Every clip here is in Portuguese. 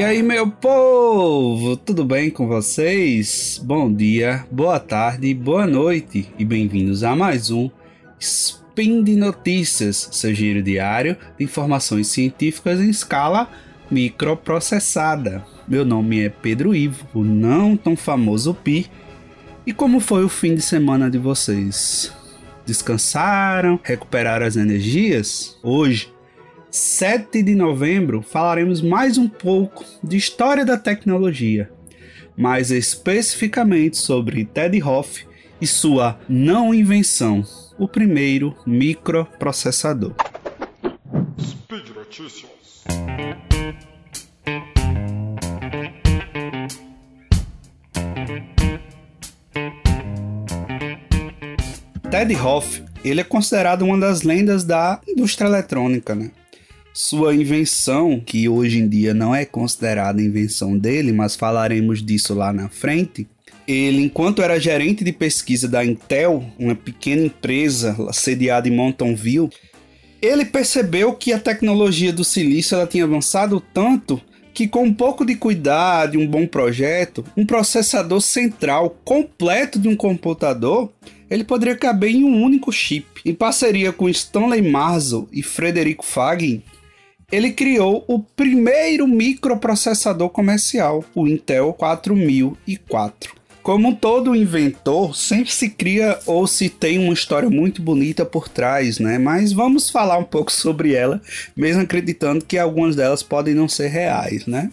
E aí, meu povo, tudo bem com vocês? Bom dia, boa tarde, boa noite e bem-vindos a mais um Spin de Notícias, seu giro diário de informações científicas em escala microprocessada. Meu nome é Pedro Ivo, o não tão famoso Pi. E como foi o fim de semana de vocês? Descansaram? Recuperaram as energias? Hoje 7 de novembro, falaremos mais um pouco de história da tecnologia, mais especificamente sobre Ted Hoff e sua não invenção, o primeiro microprocessador. Speed Notícias. Ted Hoff, ele é considerado uma das lendas da indústria eletrônica, né? Sua invenção, que hoje em dia não é considerada invenção dele, mas falaremos disso lá na frente. Ele, enquanto era gerente de pesquisa da Intel, uma pequena empresa sediada em Mountain View, ele percebeu que a tecnologia do silício ela tinha avançado tanto que com um pouco de cuidado e um bom projeto, um processador central completo de um computador, ele poderia caber em um único chip. Em parceria com Stanley Marzel e Frederico Fagin, ele criou o primeiro microprocessador comercial, o Intel 4004. Como todo inventor, sempre se cria ou se tem uma história muito bonita por trás, né? Mas vamos falar um pouco sobre ela, mesmo acreditando que algumas delas podem não ser reais, né?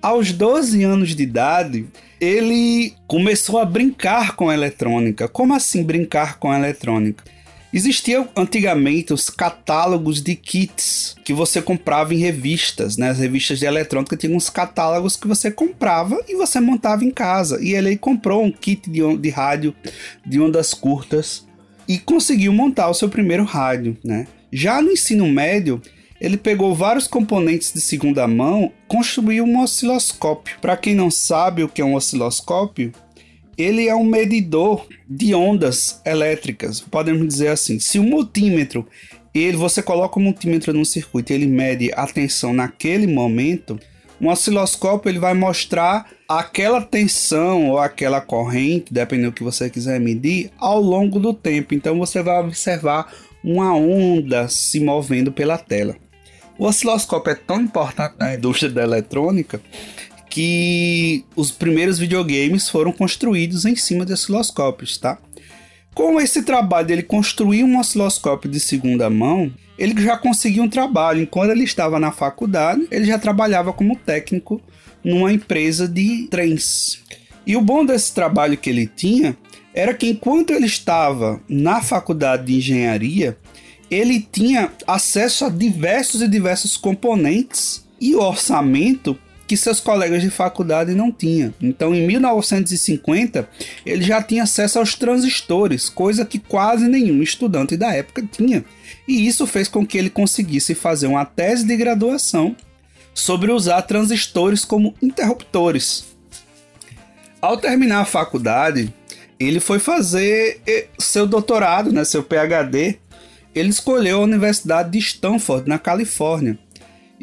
Aos 12 anos de idade, ele começou a brincar com a eletrônica. Como assim brincar com a eletrônica? Existiam antigamente os catálogos de kits que você comprava em revistas, né? As revistas de eletrônica tinham uns catálogos que você comprava e você montava em casa. E ele comprou um kit de, de rádio de ondas curtas e conseguiu montar o seu primeiro rádio, né? Já no ensino médio, ele pegou vários componentes de segunda mão, construiu um osciloscópio. Para quem não sabe o que é um osciloscópio, ele é um medidor de ondas elétricas, podemos dizer assim. Se o multímetro, ele você coloca o multímetro no circuito, ele mede a tensão naquele momento, um osciloscópio ele vai mostrar aquela tensão ou aquela corrente, dependendo do que você quiser medir, ao longo do tempo. Então você vai observar uma onda se movendo pela tela. O osciloscópio é tão importante na indústria da eletrônica que os primeiros videogames foram construídos em cima de osciloscópios, tá? Com esse trabalho dele construir um osciloscópio de segunda mão, ele já conseguiu um trabalho. Enquanto ele estava na faculdade, ele já trabalhava como técnico numa empresa de trens. E o bom desse trabalho que ele tinha era que enquanto ele estava na faculdade de engenharia, ele tinha acesso a diversos e diversos componentes e orçamento que seus colegas de faculdade não tinham. Então, em 1950, ele já tinha acesso aos transistores, coisa que quase nenhum estudante da época tinha. E isso fez com que ele conseguisse fazer uma tese de graduação sobre usar transistores como interruptores. Ao terminar a faculdade, ele foi fazer eh, seu doutorado, né, seu PhD. Ele escolheu a Universidade de Stanford, na Califórnia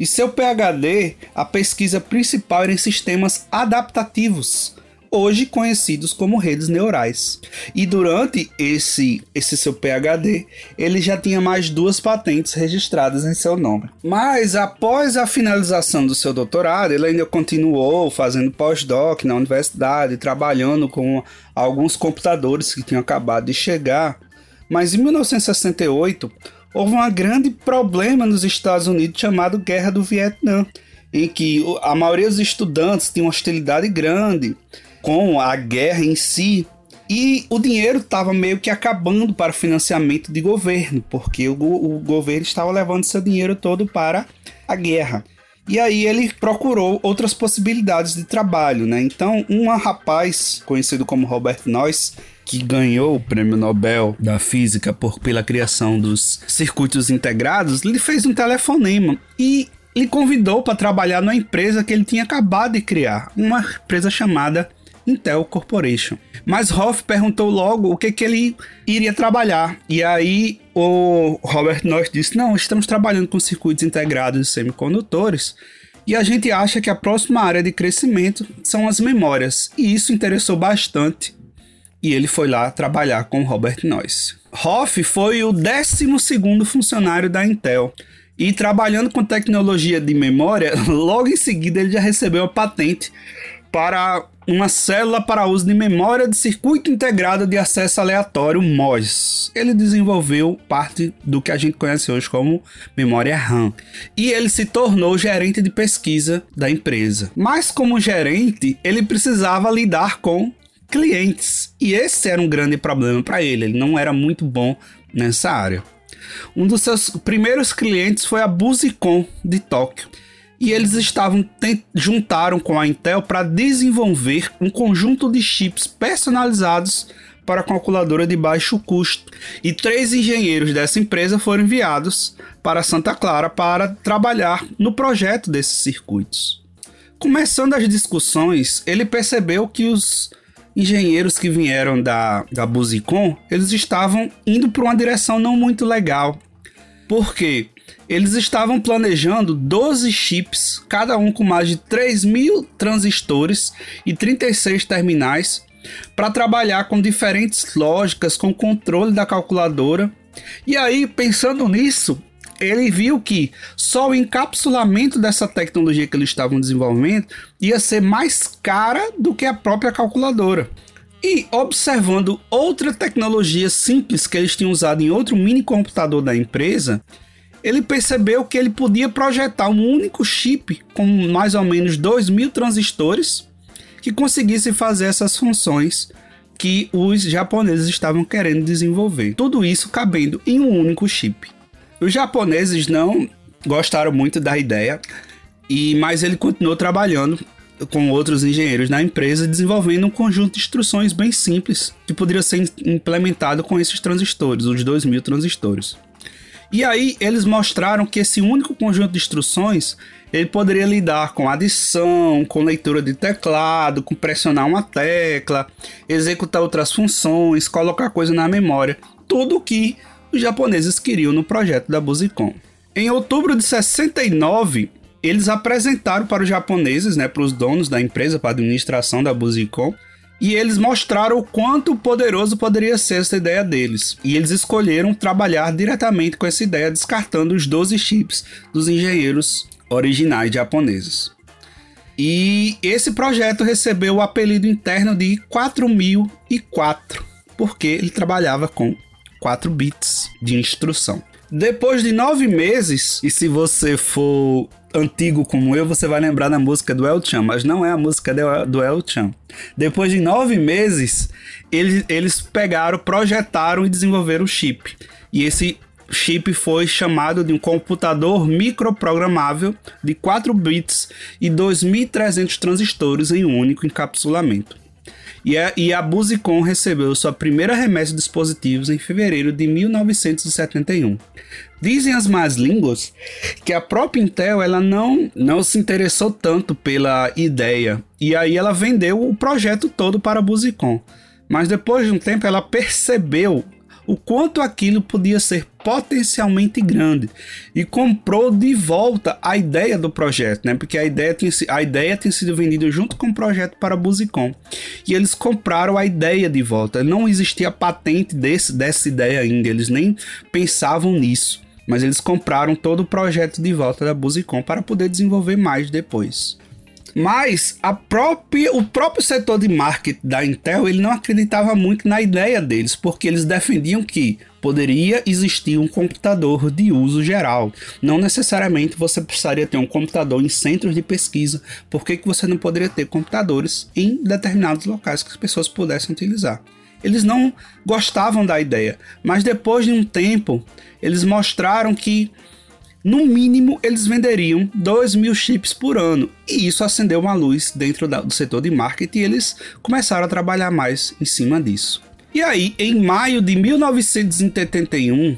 e seu PhD, a pesquisa principal era em sistemas adaptativos, hoje conhecidos como redes neurais. E durante esse, esse seu PhD, ele já tinha mais duas patentes registradas em seu nome. Mas após a finalização do seu doutorado, ele ainda continuou fazendo pós-doc na universidade, trabalhando com alguns computadores que tinham acabado de chegar. Mas em 1968, houve um grande problema nos Estados Unidos chamado Guerra do Vietnã, em que a maioria dos estudantes tinha uma hostilidade grande com a guerra em si. E o dinheiro estava meio que acabando para financiamento de governo, porque o, o governo estava levando seu dinheiro todo para a guerra. E aí ele procurou outras possibilidades de trabalho, né? Então, um rapaz conhecido como Robert Noyce que ganhou o prêmio Nobel da Física por, pela criação dos circuitos integrados, ele fez um telefonema e lhe convidou para trabalhar numa empresa que ele tinha acabado de criar, uma empresa chamada Intel Corporation. Mas Hoff perguntou logo o que, que ele iria trabalhar. E aí o Robert Noyce disse: Não, estamos trabalhando com circuitos integrados de semicondutores E a gente acha que a próxima área de crescimento são as memórias, e isso interessou bastante. E ele foi lá trabalhar com Robert Noyce. Hoff foi o 12 funcionário da Intel. E trabalhando com tecnologia de memória, logo em seguida ele já recebeu a patente para uma célula para uso de memória de circuito integrado de acesso aleatório MOS. Ele desenvolveu parte do que a gente conhece hoje como memória RAM. E ele se tornou gerente de pesquisa da empresa. Mas como gerente, ele precisava lidar com clientes. E esse era um grande problema para ele. Ele não era muito bom nessa área. Um dos seus primeiros clientes foi a Busicom de Tóquio e eles estavam juntaram com a Intel para desenvolver um conjunto de chips personalizados para calculadora de baixo custo. E três engenheiros dessa empresa foram enviados para Santa Clara para trabalhar no projeto desses circuitos. Começando as discussões, ele percebeu que os engenheiros que vieram da, da Busicom, eles estavam indo para uma direção não muito legal. Por quê? Eles estavam planejando 12 chips, cada um com mais de 3 mil transistores e 36 terminais, para trabalhar com diferentes lógicas, com controle da calculadora. E aí, pensando nisso, ele viu que só o encapsulamento dessa tecnologia que eles estavam desenvolvendo ia ser mais cara do que a própria calculadora. E observando outra tecnologia simples que eles tinham usado em outro mini computador da empresa, ele percebeu que ele podia projetar um único chip com mais ou menos 2 mil transistores que conseguisse fazer essas funções que os japoneses estavam querendo desenvolver. Tudo isso cabendo em um único chip. Os japoneses não gostaram muito da ideia, e mas ele continuou trabalhando com outros engenheiros na empresa, desenvolvendo um conjunto de instruções bem simples que poderia ser implementado com esses transistores, os 2000 transistores. E aí eles mostraram que esse único conjunto de instruções ele poderia lidar com adição, com leitura de teclado, com pressionar uma tecla, executar outras funções, colocar coisa na memória, tudo o que os japoneses queriam no projeto da Busicom. Em outubro de 69, eles apresentaram para os japoneses, né, para os donos da empresa, para a administração da Busicom, e eles mostraram o quanto poderoso poderia ser essa ideia deles. E eles escolheram trabalhar diretamente com essa ideia, descartando os 12 chips dos engenheiros originais japoneses. E esse projeto recebeu o apelido interno de 4004, porque ele trabalhava com 4 bits de instrução. Depois de nove meses, e se você for antigo como eu, você vai lembrar da música do El Chan, mas não é a música do El Chan. Depois de nove meses, eles, eles pegaram, projetaram e desenvolveram o chip. E esse chip foi chamado de um computador microprogramável de 4 bits e 2.300 transistores em um único encapsulamento. E a, e a recebeu sua primeira remessa de dispositivos em fevereiro de 1971. Dizem as más línguas que a própria Intel ela não, não se interessou tanto pela ideia e aí ela vendeu o projeto todo para a Busicom. Mas depois de um tempo ela percebeu o quanto aquilo podia ser potencialmente grande e comprou de volta a ideia do projeto, né? Porque a ideia tinha, a ideia sido vendida junto com o projeto para a Busicom. E eles compraram a ideia de volta. Não existia patente desse, dessa ideia ainda, eles nem pensavam nisso. Mas eles compraram todo o projeto de volta da Busicom para poder desenvolver mais depois. Mas a própria, o próprio setor de marketing da Intel ele não acreditava muito na ideia deles, porque eles defendiam que poderia existir um computador de uso geral. Não necessariamente você precisaria ter um computador em centros de pesquisa. Por que, que você não poderia ter computadores em determinados locais que as pessoas pudessem utilizar? Eles não gostavam da ideia, mas depois de um tempo, eles mostraram que no mínimo eles venderiam 2 mil chips por ano. E isso acendeu uma luz dentro da, do setor de marketing e eles começaram a trabalhar mais em cima disso. E aí, em maio de 1981,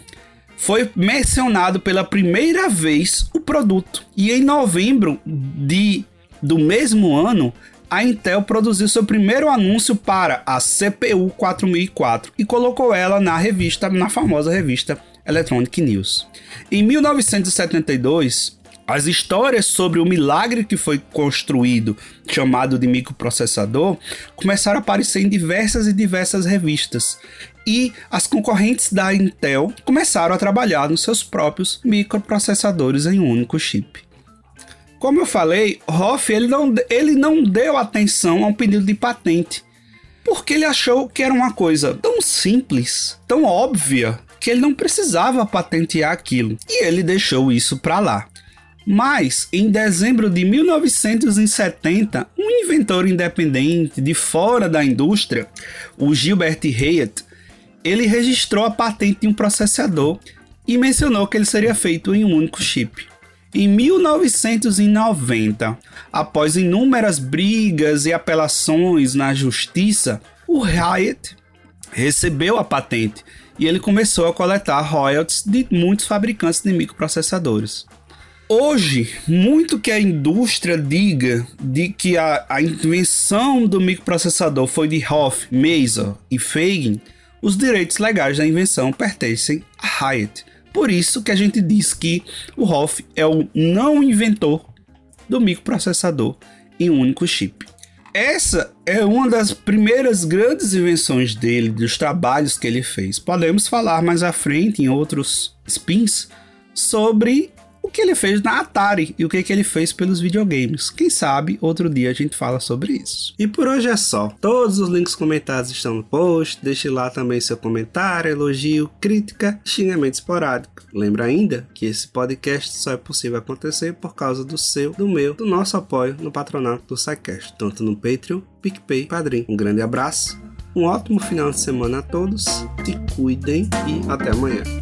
foi mencionado pela primeira vez o produto. E em novembro de, do mesmo ano, a Intel produziu seu primeiro anúncio para a CPU 4004 e colocou ela na revista, na famosa revista Electronic News. Em 1972, As histórias sobre o milagre que foi construído, chamado de microprocessador, começaram a aparecer em diversas e diversas revistas. E as concorrentes da Intel começaram a trabalhar nos seus próprios microprocessadores em um único chip. Como eu falei, Hoff ele não, ele não deu atenção a um pedido de patente, porque ele achou que era uma coisa tão simples, tão óbvia, que ele não precisava patentear aquilo. E ele deixou isso para lá. Mas, em dezembro de 1970, um inventor independente de fora da indústria, o Gilbert Hyatt, ele registrou a patente de um processador e mencionou que ele seria feito em um único chip. Em 1990, após inúmeras brigas e apelações na justiça, o Hyatt recebeu a patente e ele começou a coletar royalties de muitos fabricantes de microprocessadores. Hoje, muito que a indústria diga de que a, a invenção do microprocessador foi de Hoff, Mason e Feigin, os direitos legais da invenção pertencem a Hyatt. Por isso que a gente diz que o Hoff é o não inventor do microprocessador em um único chip. Essa é uma das primeiras grandes invenções dele, dos trabalhos que ele fez. Podemos falar mais à frente em outros spins sobre o que ele fez na Atari e o que, que ele fez pelos videogames. Quem sabe outro dia a gente fala sobre isso. E por hoje é só. Todos os links comentados estão no post. Deixe lá também seu comentário, elogio, crítica, xingamento esporádico. Lembra ainda que esse podcast só é possível acontecer por causa do seu, do meu, do nosso apoio no patronato do SciCast, tanto no Patreon, PicPay, Padrim. Um grande abraço, um ótimo final de semana a todos, se cuidem e até amanhã.